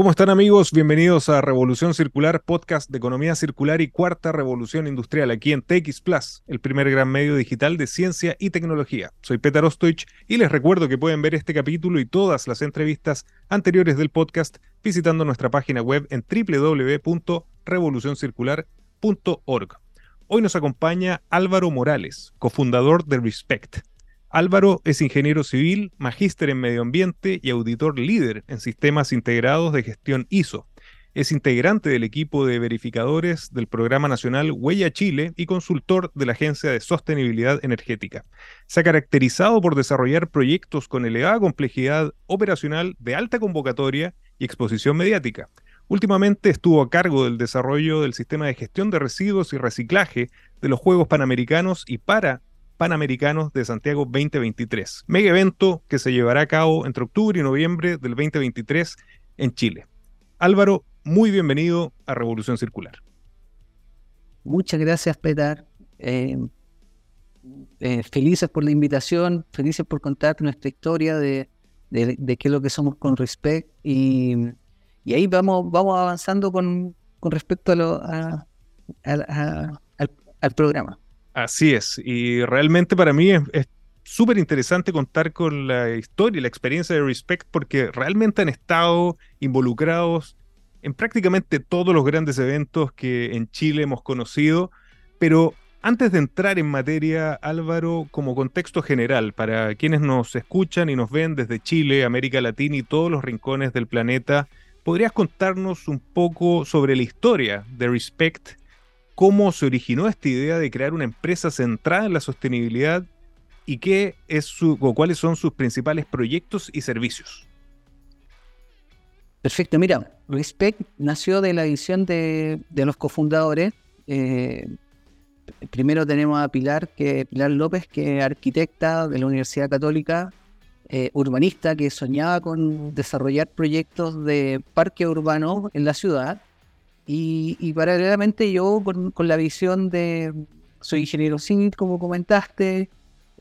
¿Cómo están amigos? Bienvenidos a Revolución Circular, podcast de economía circular y cuarta revolución industrial aquí en TX Plus, el primer gran medio digital de ciencia y tecnología. Soy Peter Ostoich y les recuerdo que pueden ver este capítulo y todas las entrevistas anteriores del podcast visitando nuestra página web en www.revolucioncircular.org. Hoy nos acompaña Álvaro Morales, cofundador de Respect, Álvaro es ingeniero civil, magíster en medio ambiente y auditor líder en sistemas integrados de gestión ISO. Es integrante del equipo de verificadores del Programa Nacional Huella Chile y consultor de la Agencia de Sostenibilidad Energética. Se ha caracterizado por desarrollar proyectos con elevada complejidad operacional de alta convocatoria y exposición mediática. Últimamente estuvo a cargo del desarrollo del sistema de gestión de residuos y reciclaje de los Juegos Panamericanos y para Panamericanos de Santiago 2023, mega evento que se llevará a cabo entre octubre y noviembre del 2023 en Chile. Álvaro, muy bienvenido a Revolución Circular. Muchas gracias, Petar. Eh, eh, felices por la invitación, felices por contar nuestra historia de, qué es lo que somos con respecto y, ahí vamos, vamos avanzando con, respecto a al programa. Así es, y realmente para mí es súper interesante contar con la historia y la experiencia de Respect porque realmente han estado involucrados en prácticamente todos los grandes eventos que en Chile hemos conocido, pero antes de entrar en materia, Álvaro, como contexto general, para quienes nos escuchan y nos ven desde Chile, América Latina y todos los rincones del planeta, ¿podrías contarnos un poco sobre la historia de Respect cómo se originó esta idea de crear una empresa centrada en la sostenibilidad y qué es su, cuáles son sus principales proyectos y servicios. Perfecto, mira, Respect nació de la visión de, los cofundadores. Eh, primero tenemos a Pilar, que Pilar López, que es arquitecta de la Universidad Católica, eh, urbanista, que soñaba con desarrollar proyectos de parque urbano en la ciudad y, paralelamente yo con, la visión de, soy ingeniero civil, como comentaste,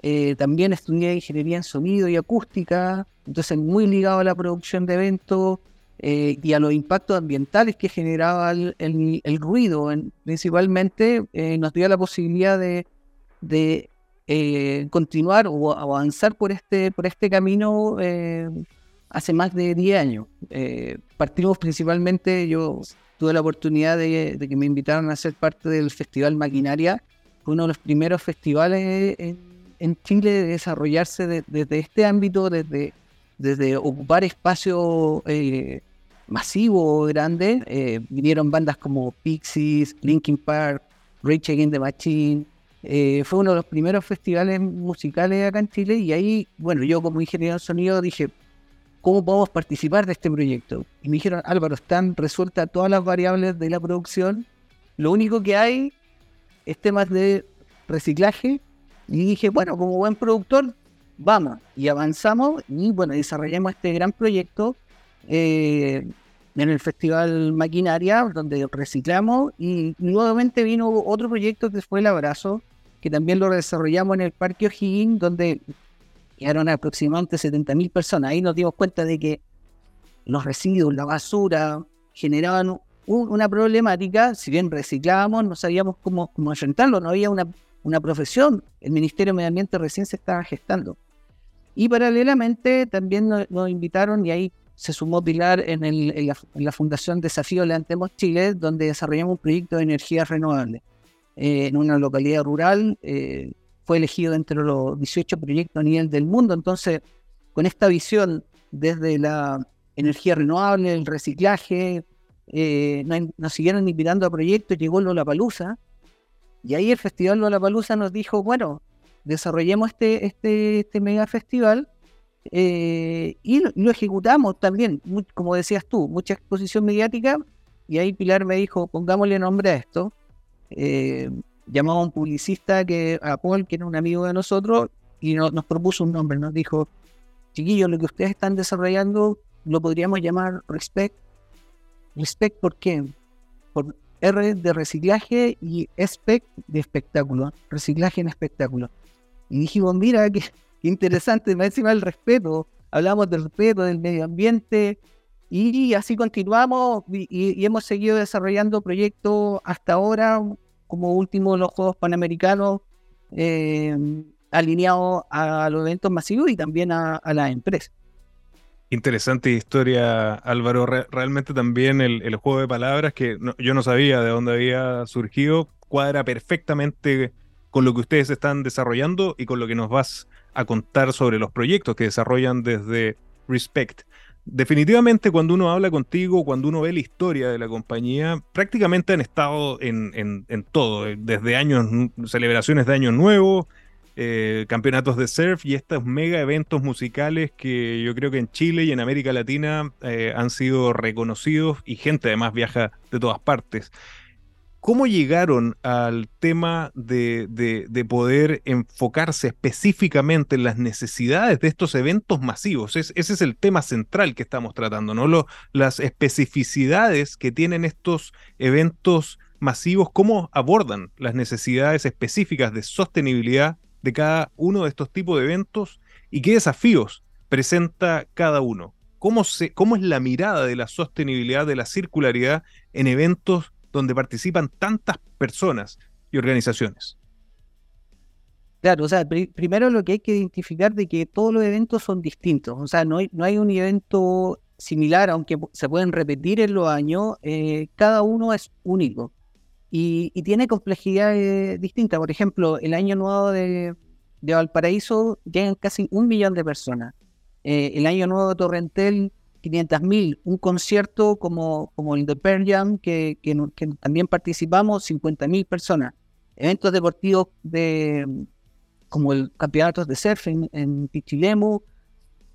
eh, también estudié ingeniería en sonido y acústica, entonces muy ligado a la producción de eventos eh, y a los impactos ambientales que generaba el, ruido. principalmente eh, nos dio la posibilidad de, continuar o avanzar por este, por este camino hace más de 10 años. partimos principalmente, yo tuve la oportunidad de, que me invitaran a ser parte del Festival Maquinaria. Fue uno de los primeros festivales en, Chile de desarrollarse desde este ámbito, desde, desde ocupar espacios eh, masivos, grandes. Eh, vinieron bandas como Pixies, Linkin Park, Rage Against the Machine. Eh, fue uno de los primeros festivales musicales acá en Chile y ahí, bueno, yo como ingeniero de sonido dije, ¿cómo podemos participar de este proyecto? Y me dijeron, Álvaro, están resueltas todas las variables de la producción, lo único que hay es temas de reciclaje. Y dije, bueno, como buen productor, vamos. Y avanzamos y bueno, desarrollamos este gran proyecto eh, en el Festival Maquinaria, donde reciclamos. Y nuevamente vino otro proyecto que fue el Abrazo, que también lo desarrollamos en el Parque O'Higgins, donde quedaron aproximadamente 70.000 personas. Ahí nos dimos cuenta de que los residuos, la basura, generaban una problemática. Si bien reciclábamos, no sabíamos cómo, cómo enfrentarlo, no había una, una profesión. El Ministerio de Medio Ambiente recién se estaba gestando. Y paralelamente también nos, invitaron, y ahí se sumó Pilar en, la, Fundación Desafío Levantemos Chile, donde desarrollamos un proyecto de energía renovable eh, en una localidad rural. Eh, fue elegido entre los 18 proyectos a nivel del mundo. Entonces, con esta visión desde la energía renovable, el reciclaje, eh, nos, siguieron invitando a proyectos, llegó Lollapalooza, y ahí el Festival Lollapalooza nos dijo, bueno, desarrollemos este, este, este mega festival eh, y lo, ejecutamos también, como decías tú, mucha exposición mediática, y ahí Pilar me dijo, pongámosle nombre a esto. Eh, llamamos a un publicista que, a Paul, que era un amigo de nosotros, y nos propuso un nombre. Nos dijo, chiquillos, lo que ustedes están desarrollando lo podríamos llamar Respect. Respect, ¿por qué? Por R de reciclaje y Spec de espectáculo. Reciclaje en espectáculo. Y dijimos, mira, qué, interesante, me encima el respeto. Hablamos del respeto, del medio ambiente. Y así continuamos y, hemos seguido desarrollando proyectos hasta ahora, como último los Juegos Panamericanos, eh, alineados a los eventos masivos y también a, a las empresas. Interesante historia, Álvaro. realmente también el, juego de palabras que yo no sabía de dónde había surgido, cuadra perfectamente con lo que ustedes están desarrollando y con lo que nos vas a contar sobre los proyectos que desarrollan desde Respect. Definitivamente cuando uno habla contigo, cuando uno ve la historia de la compañía, prácticamente han estado en, en todo, desde años, celebraciones de Año Nuevo, eh, campeonatos de surf y estos mega eventos musicales que yo creo que en Chile y en América Latina eh, han sido reconocidos y gente además viaja de todas partes. ¿Cómo llegaron al tema de, poder enfocarse específicamente en las necesidades de estos eventos masivos? ese es el tema central que estamos tratando, ¿no? las especificidades que tienen estos eventos masivos, cómo abordan las necesidades específicas de sostenibilidad de cada uno de estos tipos de eventos y qué desafíos presenta cada uno. ¿Cómo, se, ¿Cómo es la mirada de la sostenibilidad, de la circularidad en eventos donde participan tantas personas y organizaciones? Claro, o sea, primero lo que hay que identificar de que todos los eventos son distintos, o sea, no hay, no hay un evento similar, aunque se pueden repetir en los años, eh, cada uno es único y, tiene complejidades distintas. Por ejemplo, el año nuevo de, Valparaíso llegan casi un millón de personas. Eh, el año nuevo de Torrentel, 500.000. Un concierto como, como el de Pearl Jam, que, que, también participamos, 50.000 personas. Eventos deportivos de, como el campeonato de surf en, en Pichilemu,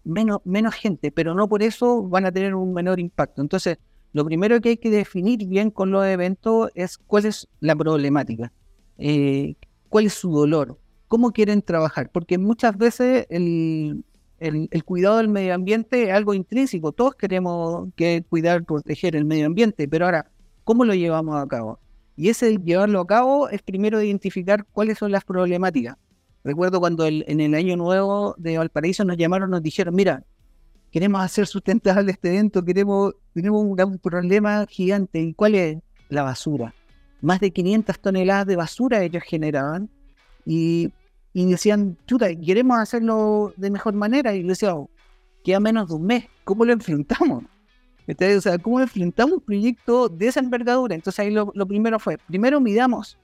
menos, menos gente, pero no por eso van a tener un menor impacto. Entonces, lo primero que hay que definir bien con los eventos es cuál es la problemática, eh, cuál es su dolor, cómo quieren trabajar, porque muchas veces el, cuidado del medio ambiente es algo intrínseco, todos queremos que cuidar, proteger el medio ambiente, pero ahora, ¿cómo lo llevamos a cabo? Y ese llevarlo a cabo es primero identificar cuáles son las problemáticas. Recuerdo cuando en el año nuevo de Valparaíso nos llamaron, nos dijeron, mira, queremos hacer sustentable este evento, queremos, tenemos un, problema gigante. ¿Y cuál es? La basura. Más de 500 toneladas de basura ellos generaban y, decían, chuta, queremos hacerlo de mejor manera. Y le decía, queda menos de un mes, ¿cómo lo enfrentamos? O sea, ¿cómo enfrentamos un proyecto de esa envergadura? Entonces ahí lo, primero fue, primero midamos,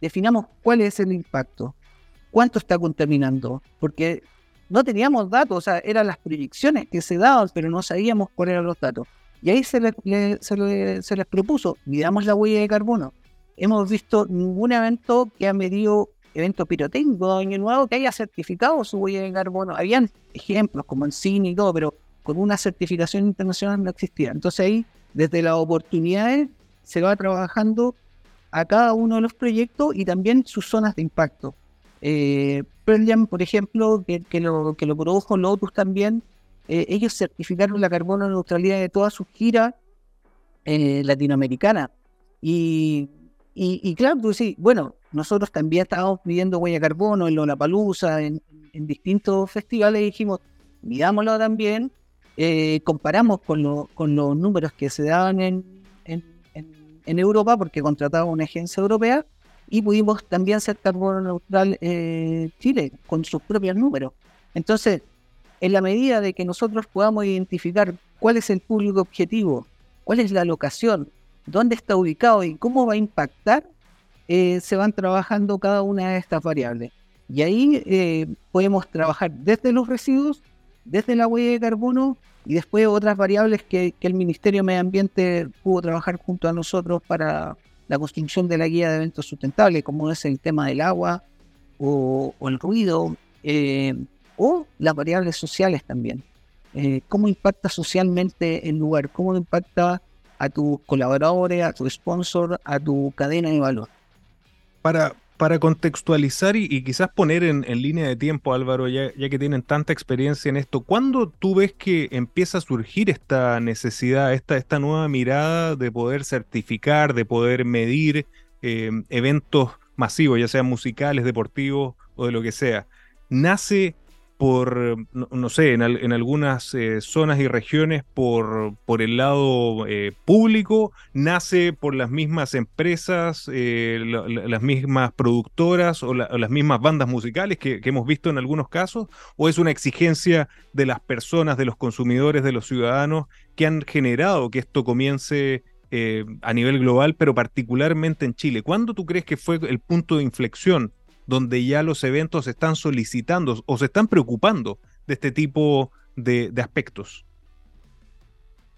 definamos cuál es el impacto, cuánto está contaminando, porque no teníamos datos, o sea, eran las proyecciones que se daban, pero no sabíamos cuáles eran los datos. Y ahí se, se, les propuso, midamos la huella de carbono. Hemos visto ningún evento que ha medido evento pirotécnico de Año Nuevo que haya certificado su huella de carbono. Habían ejemplos como en cine y todo, pero con una certificación internacional no existía. Entonces ahí, desde las oportunidades, se va trabajando a cada uno de los proyectos y también sus zonas de impacto. Eh, por ejemplo, que, lo, que lo produjo Lotus también, eh, ellos certificaron la carbono neutralidad de toda su gira eh, latinoamericana. Y, y, claro, tú sí, bueno, nosotros también estábamos pidiendo huella carbono en Lollapalooza, en, en distintos festivales, dijimos, midámoslo también, eh, comparamos con, con los números que se daban en, en, en Europa, porque contrataba una agencia europea, y pudimos también ser carbono neutral eh, Chile con sus propios números. Entonces, en la medida de que nosotros podamos identificar cuál es el público objetivo, cuál es la locación, dónde está ubicado y cómo va a impactar, eh, se van trabajando cada una de estas variables. Y ahí eh, podemos trabajar desde los residuos, desde la huella de carbono y después otras variables que, el Ministerio de Medio Ambiente pudo trabajar junto a nosotros para, la construcción de la guía de eventos sustentables, como es el tema del agua o, el ruido, eh, o las variables sociales también. ¿Cómo impacta socialmente el lugar? ¿Cómo impacta a tus colaboradores, a tu sponsor, a tu cadena de valor? Para, para contextualizar y, quizás poner en, línea de tiempo, Álvaro, ya, ya, que tienen tanta experiencia en esto, ¿cuándo tú ves que empieza a surgir esta necesidad, esta, esta nueva mirada de poder certificar, de poder medir eh, eventos masivos, ya sean musicales, deportivos o de lo que sea? ¿Nace por, no, sé, en, algunas eh, zonas y regiones por, por el lado eh, público, nace por las mismas empresas, eh, las mismas productoras o, las mismas bandas musicales que, hemos visto en algunos casos, o es una exigencia de las personas, de los consumidores, de los ciudadanos que han generado que esto comience a nivel global, pero particularmente en Chile. ¿Cuándo tú crees que fue el punto de inflexión donde ya los eventos están solicitando o se están preocupando de este tipo de, aspectos?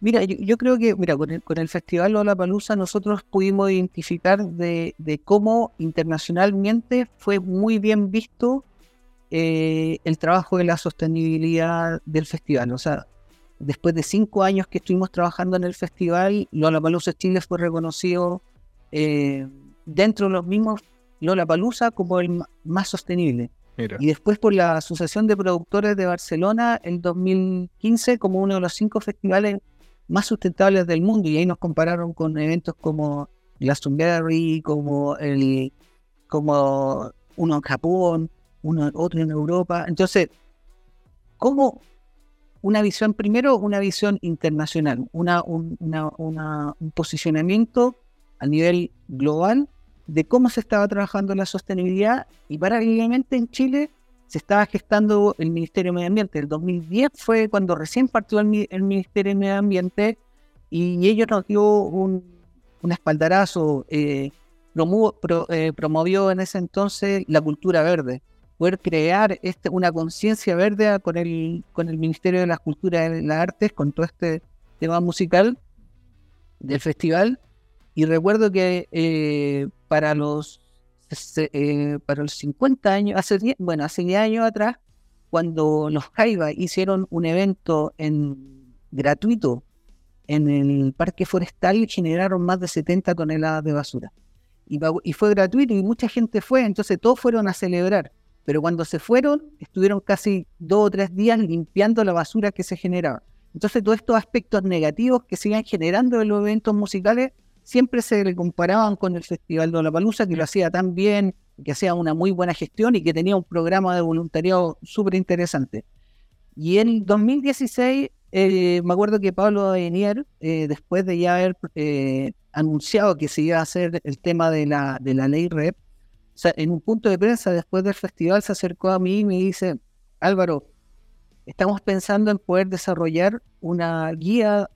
Mira, yo, creo que, mira, con el, con el Festival nosotros pudimos identificar de, cómo internacionalmente fue muy bien visto eh, el trabajo de la sostenibilidad del festival. O sea, después de cinco años que estuvimos trabajando en el festival, Lollapalooza Chile fue reconocido eh, dentro de los mismos Lola Palusa como el más sostenible. Y después por la Asociación de Productores de Barcelona en 2015 como uno de los cinco festivales más sustentables del mundo. Y ahí nos compararon con eventos como Glastonbury, como el como uno en Japón, uno otro en Europa. Entonces, como una visión, primero, una visión internacional, una, un, un posicionamiento a nivel global de cómo se estaba trabajando la sostenibilidad y paralelamente en Chile se estaba gestando el Ministerio de Medio Ambiente. El 2010 fue cuando recién partió el, Ministerio de Medio Ambiente y ellos nos dio un, espaldarazo, eh, eh, promovió en ese entonces la cultura verde, poder crear este, una conciencia verde con el, con el Ministerio de las Culturas y las Artes, con todo este tema musical del festival. Y recuerdo que eh, para los, eh, para los 50 años, hace 10, bueno, hace 10 años atrás, cuando los Jaiba hicieron un evento en, gratuito en el parque forestal, generaron más de 70 toneladas de basura. Y, y fue gratuito y mucha gente fue, entonces todos fueron a celebrar. Pero cuando se fueron, estuvieron casi dos o tres días limpiando la basura que se generaba. Entonces, todos estos aspectos negativos que siguen generando en los eventos musicales siempre se le comparaban con el Festival de la Palusa, que lo hacía tan bien, que hacía una muy buena gestión y que tenía un programa de voluntariado súper interesante. Y en 2016, eh, me acuerdo que Pablo Avenier, eh, después de ya haber eh, anunciado que se iba a hacer el tema de la, de la ley REP, en un punto de prensa después del festival se acercó a mí y me dice, Álvaro, estamos pensando en poder desarrollar una guía,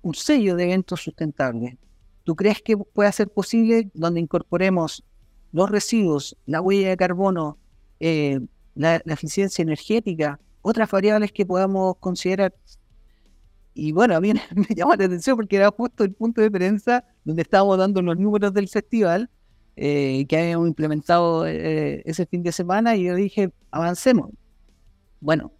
un sello de eventos sustentables. ¿Tú crees que puede ser posible donde incorporemos los residuos, la huella de carbono, eh, la, eficiencia energética, otras variables que podamos considerar? Y bueno, a mí me llama la atención porque era justo el punto de prensa donde estábamos dando los números del festival eh, que habíamos implementado eh, ese fin de semana y yo dije, avancemos. Bueno,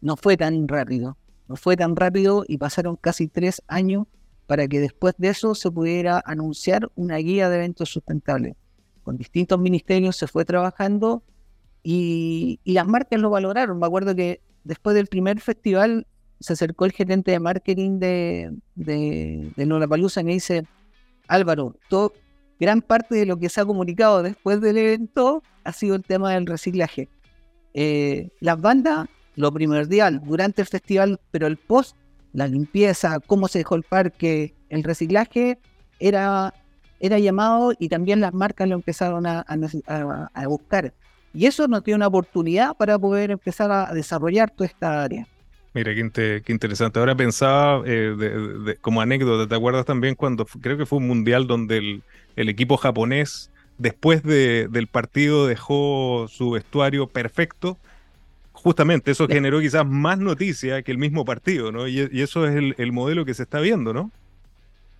no fue tan rápido, no fue tan rápido y pasaron casi tres años para que después de eso se pudiera anunciar una guía de eventos sustentables. Con distintos ministerios se fue trabajando y, las marcas lo valoraron. Me acuerdo que después del primer festival se acercó el gerente de marketing de, de, de y me dice, Álvaro, gran parte de lo que se ha comunicado después del evento ha sido el tema del reciclaje. Eh, las bandas, lo primordial durante el festival, pero el post la limpieza, cómo se dejó el parque, el reciclaje, era, era llamado y también las marcas lo empezaron a, buscar. Y eso nos dio una oportunidad para poder empezar a desarrollar toda esta área. Mira, qué, interesante. Ahora pensaba eh, como anécdota, ¿te acuerdas también cuando creo que fue un mundial donde el, equipo japonés, después del partido, dejó su vestuario perfecto justamente eso generó quizás más noticia que el mismo partido, ¿no? Y, eso es el, modelo que se está viendo, ¿no?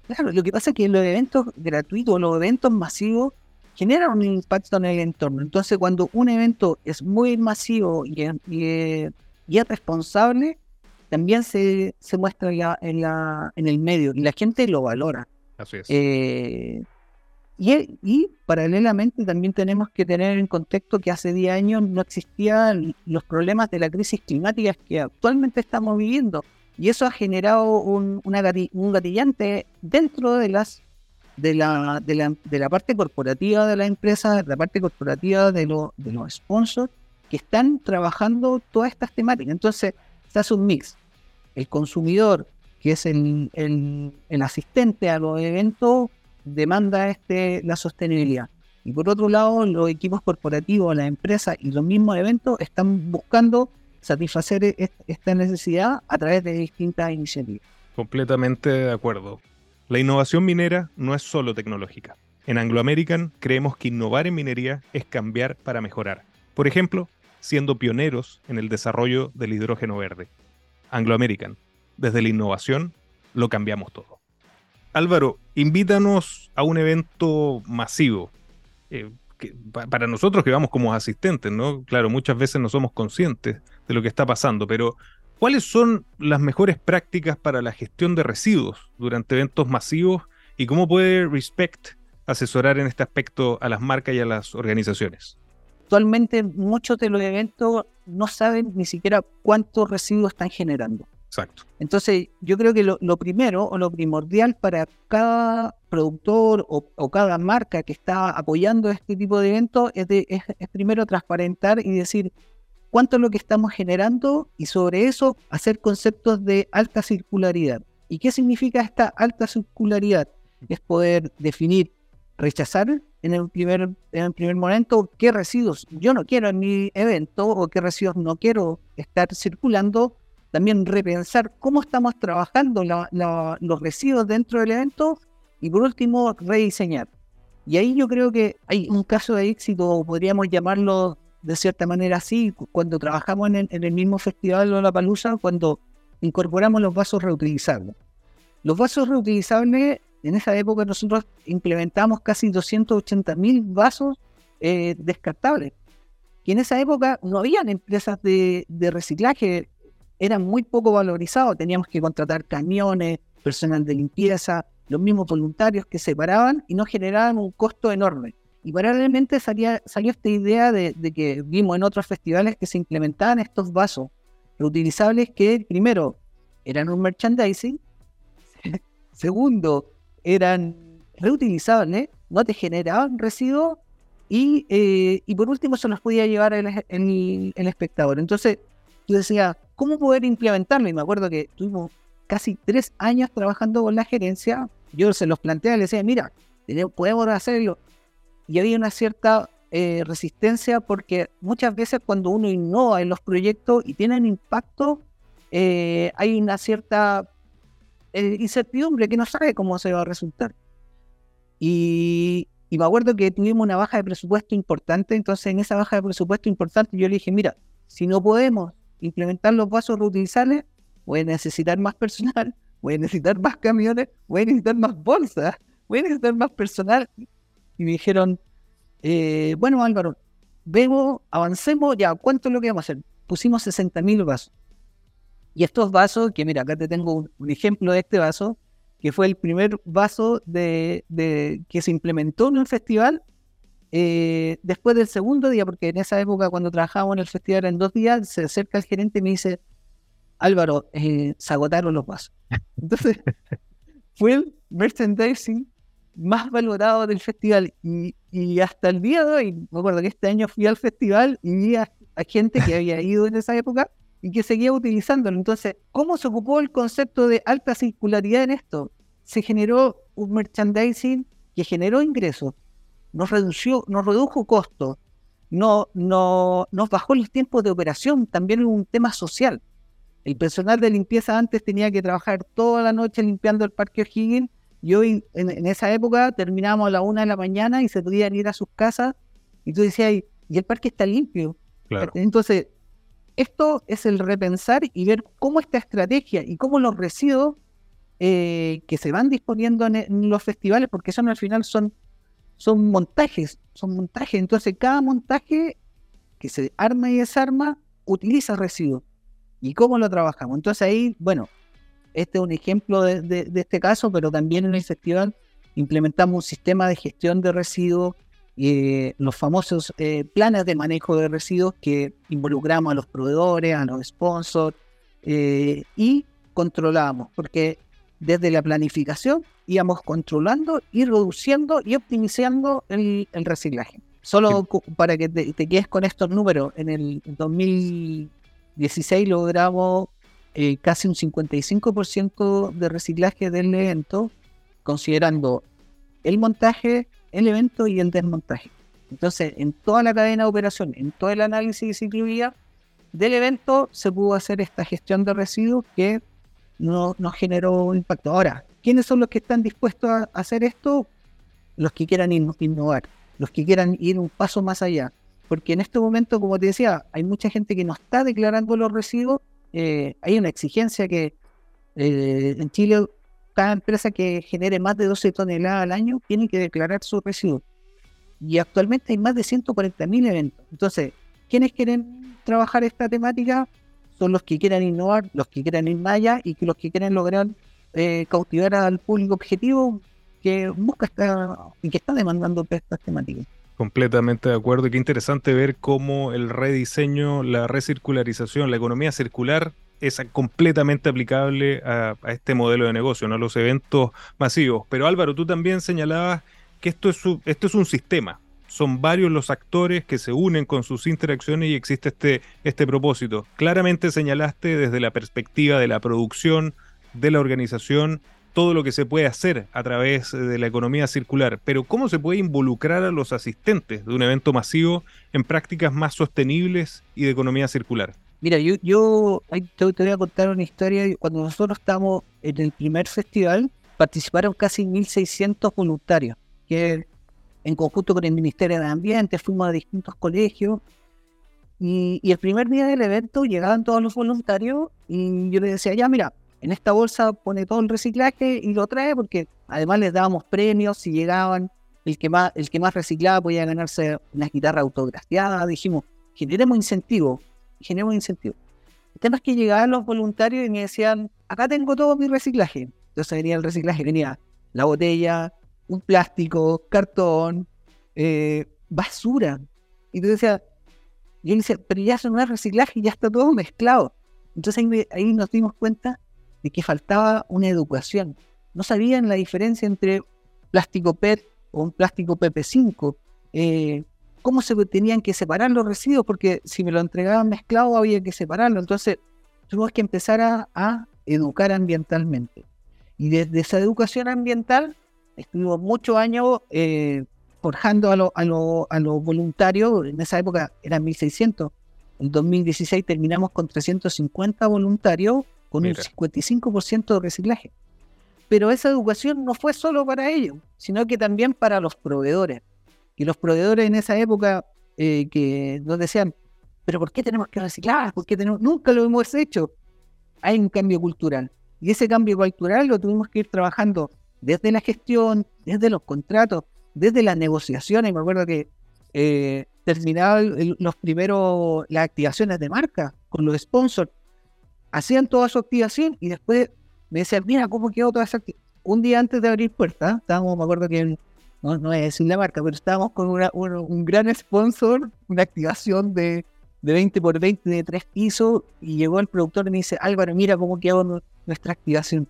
Claro, lo que pasa es que los eventos gratuitos, los eventos masivos, generan un impacto en el entorno. Entonces, cuando un evento es muy masivo y, es responsable, también se, muestra ya en, la, en el medio y la gente lo valora. Así es. Eh, y, paralelamente también tenemos que tener en contexto que hace 10 años no existían los problemas de la crisis climática que actualmente estamos viviendo. Y eso ha generado un, un gatillante dentro de las de la, de la, de la parte corporativa de la empresa, de la parte corporativa de, de los sponsors, que están trabajando todas estas temáticas. Entonces, se hace un mix. El consumidor, que es el, el, asistente a los eventos, demanda este, la sostenibilidad. Y por otro lado, los equipos corporativos, las empresas y los mismos eventos están buscando satisfacer e-, esta necesidad a través de distintas iniciativas. Completamente de acuerdo. La innovación minera no es solo tecnológica. En Anglo American creemos que innovar en minería es cambiar para mejorar. Por ejemplo, siendo pioneros en el desarrollo del hidrógeno verde. Anglo American, desde la innovación, lo cambiamos todo. Álvaro, invítanos a un evento masivo. Eh, para nosotros que vamos como asistentes, ¿no? Claro, muchas veces no somos conscientes de lo que está pasando, pero ¿cuáles son las mejores prácticas para la gestión de residuos durante eventos masivos y cómo puede Respect asesorar en este aspecto a las marcas y a las organizaciones? Actualmente muchos de los eventos no saben ni siquiera cuántos residuos están generando. Exacto. Entonces, yo creo que lo, primero o lo primordial para cada productor o, cada marca que está apoyando este tipo de eventos es, es, primero transparentar y decir cuánto es lo que estamos generando y sobre eso hacer conceptos de alta circularidad. ¿Y qué significa esta alta circularidad? Es poder definir, rechazar en el primer, en el primer momento qué residuos yo no quiero en mi evento o qué residuos no quiero estar circulando también repensar cómo estamos trabajando los residuos dentro del evento y por último rediseñar. Y ahí yo creo que hay un caso de éxito, podríamos llamarlo de cierta manera así, cuando trabajamos en el, mismo festival de la Palusa, cuando incorporamos los vasos reutilizables. Los vasos reutilizables, en esa época nosotros implementamos casi 280 mil vasos eh, descartables. Y en esa época no habían empresas de, de reciclaje eran muy poco valorizados. Teníamos que contratar camiones, personal de limpieza, los mismos voluntarios que se paraban y nos generaban un costo enorme. Y paralelamente salía, salió esta idea de, que vimos en otros festivales que se implementaban estos vasos reutilizables que primero eran un merchandising, segundo eran reutilizables, no te generaban residuos y, eh, y por último se los podía llevar el, el espectador. Entonces yo decía, ¿cómo poder implementarlo? Y me acuerdo que tuvimos casi tres años trabajando con la gerencia. Yo se los planteaba les decía, mira, podemos hacerlo. Y había una cierta eh, resistencia porque muchas veces cuando uno innova en los proyectos y tienen impacto, eh, hay una cierta eh, incertidumbre que no sabe cómo se va a resultar. Y, y me acuerdo que tuvimos una baja de presupuesto importante, entonces en esa baja de presupuesto importante yo le dije, mira, si no podemos implementar los vasos reutilizables, voy a necesitar más personal, voy a necesitar más camiones, voy a necesitar más bolsas, voy a necesitar más personal. Y me dijeron, eh, bueno Álvaro, vemos, avancemos, ya, ¿cuánto es lo que vamos a hacer? Pusimos 60 mil vasos. Y estos vasos, que mira, acá te tengo un, ejemplo de este vaso, que fue el primer vaso de, que se implementó en un festival eh, después del segundo día, porque en esa época cuando trabajábamos en el festival en dos días, se acerca el gerente y me dice, Álvaro, eh, se agotaron los vasos. Entonces, fue el merchandising más valorado del festival y, hasta el día de hoy, me acuerdo que este año fui al festival y vi a, gente que había ido en esa época y que seguía utilizándolo. Entonces, ¿cómo se ocupó el concepto de alta circularidad en esto? Se generó un merchandising que generó ingresos, nos, redució, nos redujo costos, no, no, nos bajó los tiempos de operación, también un tema social. El personal de limpieza antes tenía que trabajar toda la noche limpiando el Parque O'Higgins y hoy en, esa época terminábamos a la una de la mañana y se podían ir a sus casas y tú decías, y el parque está limpio. Entonces, esto es el repensar y ver cómo esta estrategia y cómo los residuos eh, que se van disponiendo en, los festivales, porque son al final son son montajes, son montajes. Entonces, cada montaje que se arma y desarma utiliza residuos. ¿Y cómo lo trabajamos? Entonces ahí, bueno, este es un ejemplo de, este caso, pero también en el festival implementamos un sistema de gestión de residuos, eh, los famosos eh, planes de manejo de residuos que involucramos a los proveedores, a los sponsors eh, y controlamos, porque desde la planificación íbamos controlando y reduciendo y optimizando el, reciclaje. Solo para que te, quedes con estos números, en el 2016 logramos eh, casi un 55% de reciclaje del evento, considerando el montaje, el evento y el desmontaje. Entonces, en toda la cadena de operación, en todo el análisis de ciclovía del evento, se pudo hacer esta gestión de residuos que no, nos generó impacto. Ahora, ¿quiénes son los que están dispuestos a hacer esto? Los que quieran innovar, los que quieran ir un paso más allá. Porque en este momento, como te decía, hay mucha gente que no está declarando los residuos. Eh, hay una exigencia que eh, en Chile cada empresa que genere más de 12 toneladas al año tiene que declarar sus residuos. Y actualmente hay más de 140.000 eventos. Entonces, ¿quiénes quieren trabajar esta temática? Son los que quieran innovar, los que quieran ir más allá y los que quieren lograr eh, cautivar al público objetivo que busca esta, y que está demandando estas temáticas. Completamente de acuerdo. Y qué interesante ver cómo el rediseño, la recircularización, la economía circular es completamente aplicable a, este modelo de negocio, no a los eventos masivos. Pero Álvaro, tú también señalabas que esto es, esto es un sistema. Son varios los actores que se unen con sus interacciones y existe este, este propósito. Claramente señalaste desde la perspectiva de la producción, de la organización, todo lo que se puede hacer a través de la economía circular, pero ¿cómo se puede involucrar a los asistentes de un evento masivo en prácticas más sostenibles y de economía circular? Mira, yo, yo te, voy a contar una historia. Cuando nosotros estábamos en el primer festival, participaron casi 1.600 voluntarios, que en conjunto con el Ministerio de Ambiente fuimos a distintos colegios. Y, el primer día del evento llegaban todos los voluntarios y yo les decía, ya mira, en esta bolsa pone todo el reciclaje y lo trae porque además les dábamos premios si llegaban. El que más, el que más reciclaba podía ganarse una guitarra autografiada. Dijimos, generemos incentivos generemos incentivos. El tema es que llegaban los voluntarios y me decían, acá tengo todo mi reciclaje. Entonces venía el reciclaje, venía la botella, un plástico, cartón, eh, basura. Y tú decías, yo le decía, pero ya eso no es reciclaje, ya está todo mezclado. Entonces ahí, nos dimos cuenta de que faltaba una educación. No sabían la diferencia entre plástico PET o un plástico PP5. Eh, cómo se tenían que separar los residuos, porque si me lo entregaban mezclado había que separarlo. Entonces, tuvimos que empezar a, educar ambientalmente. Y desde esa educación ambiental, estuvimos muchos años eh, forjando a, los voluntarios. En esa época eran 1.600. En 2016 terminamos con 350 voluntarios con un 55% de reciclaje. Pero esa educación no fue solo para ellos, sino que también para los proveedores. Y los proveedores en esa época eh, que nos decían, pero ¿por qué tenemos que reciclar? ¿Por qué tenemos? Nunca lo hemos hecho. Hay un cambio cultural. Y ese cambio cultural lo tuvimos que ir trabajando desde la gestión, desde los contratos, desde las negociaciones. Me acuerdo que eh, terminaba los primeros, las activaciones de marca con los sponsors. Hacían toda su activación y después me decían, mira, ¿cómo quedó toda esa activación? Un día antes de abrir puertas, estábamos, me acuerdo que no, no es decir la marca, pero estábamos con un, gran sponsor, una activación de, de 20 por 20 de tres pisos, y llegó el productor y me dice, Álvaro, mira cómo quedó nuestra activación.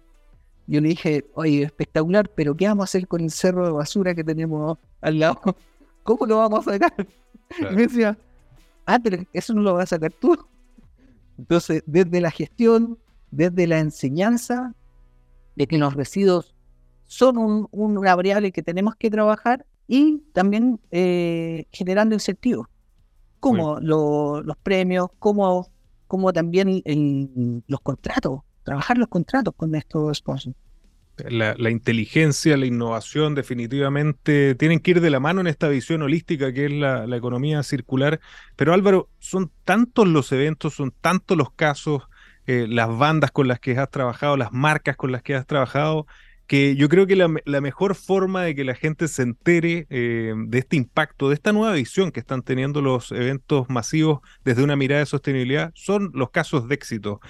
Yo le dije, oye, espectacular, pero ¿qué vamos a hacer con el cerro de basura que tenemos al lado? ¿Cómo lo vamos a sacar? Y me decía, ah, pero eso no lo vas a sacar tú. Entonces, desde la gestión, desde la enseñanza de que los residuos son una variable que tenemos que trabajar y también eh, generando incentivos, como los premios, como, como también los contratos, trabajar los contratos con estos sponsors. La, inteligencia, la innovación definitivamente tienen que ir de la mano en esta visión holística que es la, economía circular. Pero Álvaro, son tantos los eventos, son tantos los casos, eh, las bandas con las que has trabajado, las marcas con las que has trabajado, que yo creo que la, mejor forma de que la gente se entere eh, de este impacto, de esta nueva visión que están teniendo los eventos masivos desde una mirada de sostenibilidad, son los casos de éxito.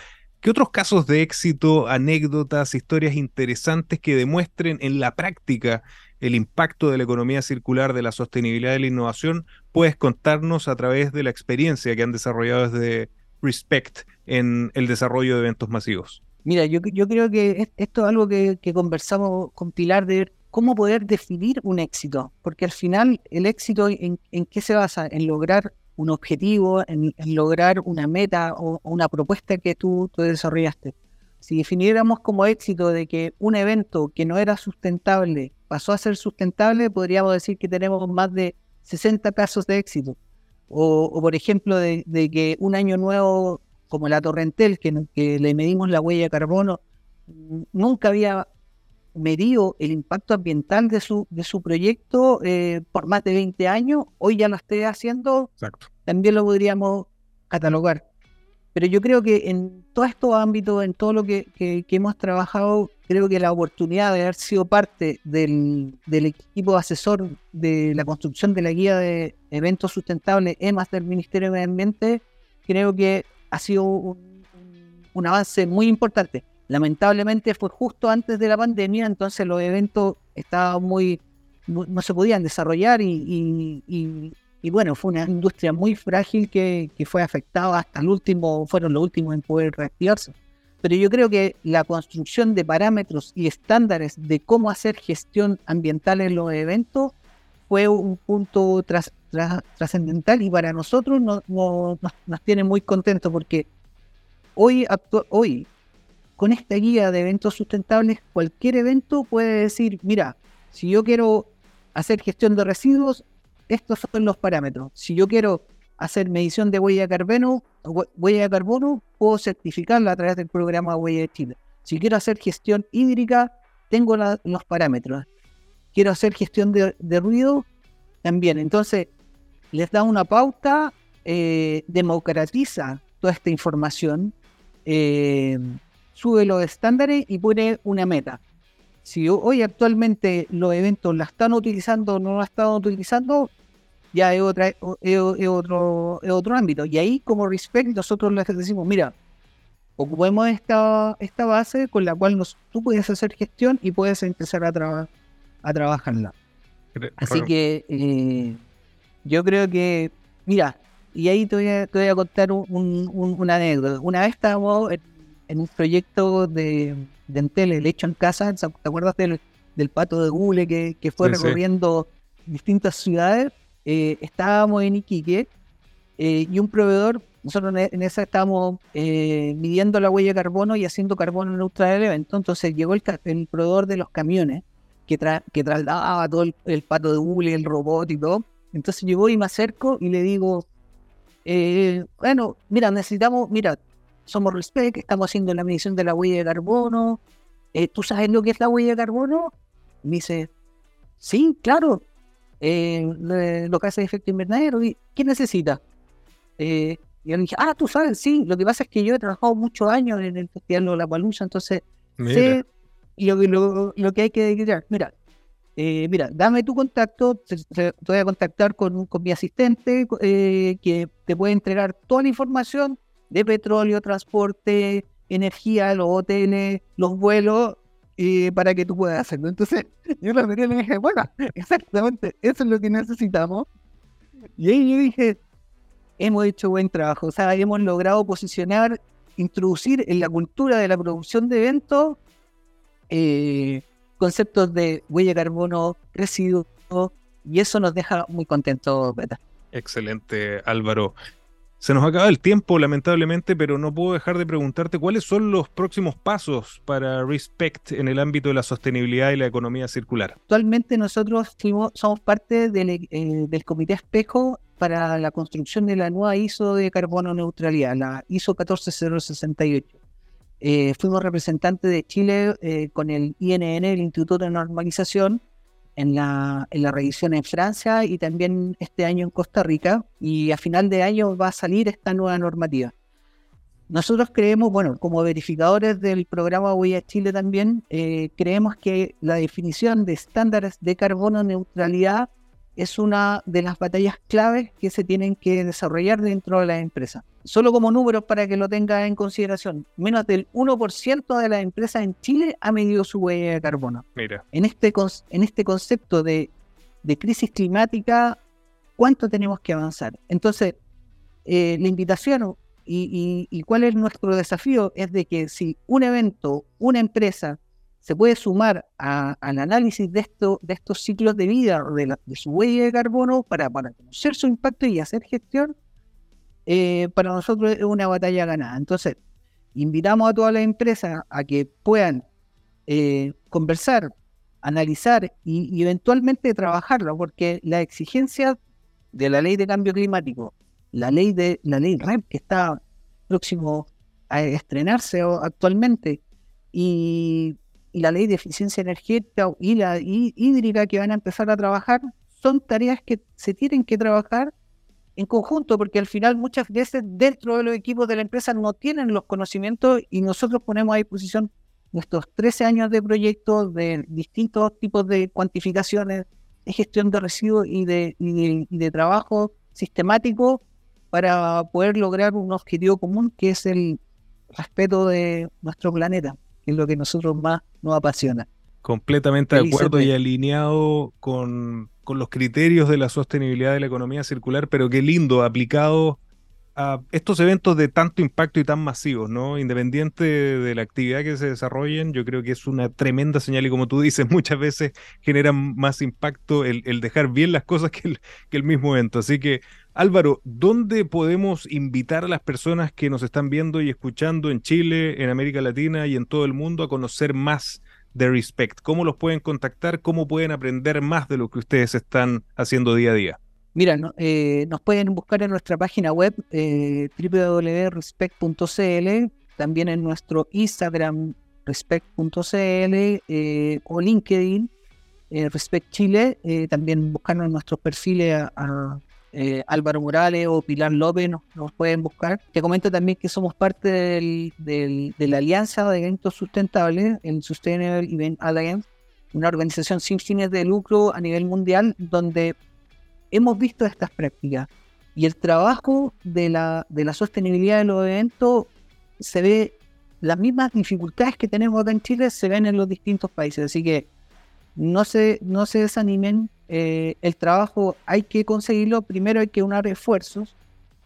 ¿Qué otros casos de éxito, anécdotas, historias interesantes que demuestren en la práctica el impacto de la economía circular, de la sostenibilidad y la innovación, puedes contarnos a través de la experiencia que han desarrollado desde Respect en el desarrollo de eventos masivos? Mira, yo, yo creo que esto es algo que, conversamos con Pilar de cómo poder definir un éxito, porque al final el éxito en, qué se basa, en lograr un objetivo, en, lograr una meta o, una propuesta que tú, tú desarrollaste. Si definiéramos como éxito de que un evento que no era sustentable pasó a ser sustentable, podríamos decir que tenemos más de 60 casos de éxito. O, por ejemplo, de, que un año nuevo como la Torrentel, que, que le medimos la huella de carbono, nunca había medido el impacto ambiental de su, de su proyecto eh, por más de 20 años, hoy ya lo esté haciendo, también lo podríamos catalogar. Pero yo creo que en todos estos ámbitos, en todo lo que, hemos trabajado, creo que la oportunidad de haber sido parte del, equipo asesor de la construcción de la guía de eventos sustentables EMAS del Ministerio de Medio Ambiente, creo que ha sido un avance muy importante. Lamentablemente fue justo antes de la pandemia, entonces los eventos estaban muy, no se podían desarrollar y, bueno, fue una industria muy frágil que, fue afectada hasta el último, fueron los últimos en poder reactivarse. Pero yo creo que la construcción de parámetros y estándares de cómo hacer gestión ambiental en los eventos fue un punto trascendental y para nosotros nos, nos, tiene muy contentos porque hoy, hoy con esta guía de eventos sustentables, cualquier evento puede decir, mira, si yo quiero hacer gestión de residuos, estos son los parámetros. Si yo quiero hacer medición de huella de carbono, huella de carbono, puedo certificarla a través del programa Huella de Chile. Si quiero hacer gestión hídrica, tengo los parámetros. Quiero hacer gestión de, ruido, también. Entonces, les da una pauta, eh, democratiza toda esta información. Eh, sube los estándares y pone una meta. Si hoy actualmente los eventos la están utilizando o no la están utilizando, ya es, otra, es, otro, otro ámbito. Y ahí como respect nosotros les decimos, mira, ocupemos esta, esta base con la cual nos, tú puedes hacer gestión y puedes empezar a, a trabajarla. Así que eh, yo creo que, mira, y ahí te voy a, contar un, una anécdota. Una vez estábamos en un proyecto de, de Entel, el hecho en casa, ¿te acuerdas del, del pato de Gule que, que fue recorriendo distintas ciudades? Eh, estábamos en Iquique eh, y un proveedor, nosotros en esa estábamos eh, midiendo la huella de carbono y haciendo carbono neutral del evento, entonces llegó el, el proveedor de los camiones que, que trasladaba todo el, pato de Gule, el robot y todo. Entonces llegó y me acerco y le digo, bueno, mira, necesitamos, mira, somos Respect, estamos haciendo la medición de la huella de carbono. Eh, ¿Tú sabes lo que es la huella de carbono? Me dice, sí, claro, eh, lo que hace efecto invernadero. ¿Qué necesita? Eh, y yo le dije, ah, tú sabes, sí, lo que pasa es que yo he trabajado muchos años en el Festival de la Palusa, entonces sé lo, lo, que hay que declarar. Mira, mira, dame tu contacto, te, voy a contactar con, con mi asistente que te puede entregar toda la información de petróleo, transporte, energía, los hoteles, los vuelos, y para que tú puedas hacerlo. Entonces, yo la miré y dije, bueno, exactamente, eso es lo que necesitamos. Y ahí yo dije, hemos hecho buen trabajo, o sea, hemos logrado posicionar, introducir en la cultura de la producción de eventos eh, conceptos de huella de carbono, residuos, y eso nos deja muy contentos, Beta. Excelente, Álvaro. Se nos acaba el tiempo, lamentablemente, pero no puedo dejar de preguntarte cuáles son los próximos pasos para Respect en el ámbito de la sostenibilidad y la economía circular. Actualmente nosotros somos parte del, eh, del Comité Espejo para la construcción de la nueva ISO de carbono neutralidad, la ISO 14068. Eh, fuimos representantes de Chile eh, con el INN, el Instituto de Normalización, en la, en la revisión en Francia y también este año en Costa Rica. Y a final de año va a salir esta nueva normativa. Nosotros creemos, bueno, como verificadores del programa Huella Chile también, eh, creemos que la definición de estándares de carbono neutralidad es una de las batallas claves que se tienen que desarrollar dentro de la empresa. Solo como números para que lo tenga en consideración, menos del 1% de las empresas en Chile ha medido su huella de carbono. Mira. En este, en este concepto de, crisis climática, ¿cuánto tenemos que avanzar? Entonces, eh, la invitación y, cuál es nuestro desafío? Es de que si un evento, una empresa, se puede sumar al análisis de, esto, de estos ciclos de vida, de, su huella de carbono, para, conocer su impacto y hacer gestión, eh, para nosotros es una batalla ganada. Entonces, invitamos a todas las empresas a que puedan eh, conversar, analizar y, eventualmente trabajarlo, porque la exigencia de la ley de cambio climático, la ley de la ley REP que está próximo a estrenarse actualmente y, la ley de eficiencia energética y la hídrica que van a empezar a trabajar son tareas que se tienen que trabajar en conjunto, porque al final muchas veces dentro de los equipos de la empresa no tienen los conocimientos y nosotros ponemos a disposición nuestros 13 años de proyectos de distintos tipos de cuantificaciones, de gestión de residuos y de, de, trabajo sistemático para poder lograr un objetivo común que es el respeto de nuestro planeta, es lo que a nosotros más nos apasiona. Completamente de acuerdo y alineado con, con, los criterios de la sostenibilidad de la economía circular, pero qué lindo, aplicado a estos eventos de tanto impacto y tan masivos, ¿no? Independiente de la actividad que se desarrollen, yo creo que es una tremenda señal y como tú dices, muchas veces generan más impacto el, dejar bien las cosas que el, que el mismo evento. Así que, Álvaro, ¿dónde podemos invitar a las personas que nos están viendo y escuchando en Chile, en América Latina y en todo el mundo a conocer más de Respect? ¿Cómo los pueden contactar? ¿Cómo pueden aprender más de lo que ustedes están haciendo día a día? Mira, eh, nos pueden buscar en nuestra página web eh, www.respect.cl, también en nuestro Instagram respect.cl eh, o LinkedIn Respect Chile, también buscarnos en nuestros perfiles a, Álvaro Morales o Pilar López, nos, pueden buscar. Te comento también que somos parte de la Alianza de Eventos Sustentables, el Sustainable Event Alliance, una organización sin fines de lucro a nivel mundial donde hemos visto estas prácticas. Y el trabajo de la, de la sostenibilidad de los eventos se ve, las mismas dificultades que tenemos acá en Chile se ven en los distintos países, así que no se, no se desanimen, eh, el trabajo hay que conseguirlo, primero hay que unar esfuerzos,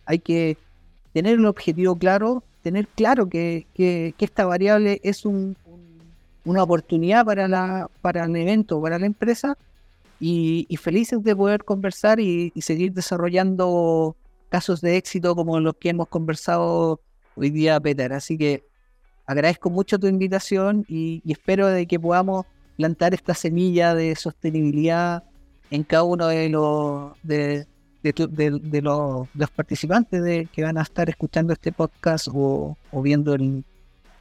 hay que tener el objetivo claro, tener claro que, que, esta variable es un, una oportunidad para, la, para el evento, para la empresa, y, felices de poder conversar y, seguir desarrollando casos de éxito como los que hemos conversado hoy día, Peter. Así que agradezco mucho tu invitación y, espero de que podamos plantar esta semilla de sostenibilidad en cada uno de los de, de, los, participantes de, que van a estar escuchando este podcast o, viendo el,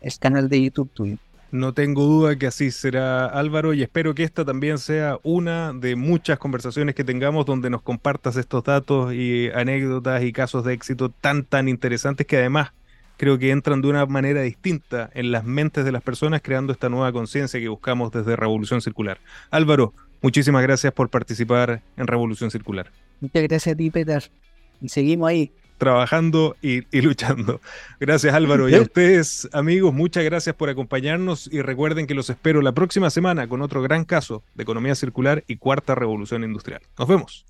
el canal de YouTube tuyo. No tengo duda que así será Álvaro y espero que esta también sea una de muchas conversaciones que tengamos donde nos compartas estos datos y anécdotas y casos de éxito tan tan interesantes que además creo que entran de una manera distinta en las mentes de las personas creando esta nueva conciencia que buscamos desde Revolución Circular. Álvaro, muchísimas gracias por participar en Revolución Circular. Muchas gracias a ti, Peter. Y seguimos ahí trabajando y, luchando. Gracias Álvaro y a ustedes amigos, muchas gracias por acompañarnos y recuerden que los espero la próxima semana con otro gran caso de economía circular y cuarta revolución industrial. Nos vemos.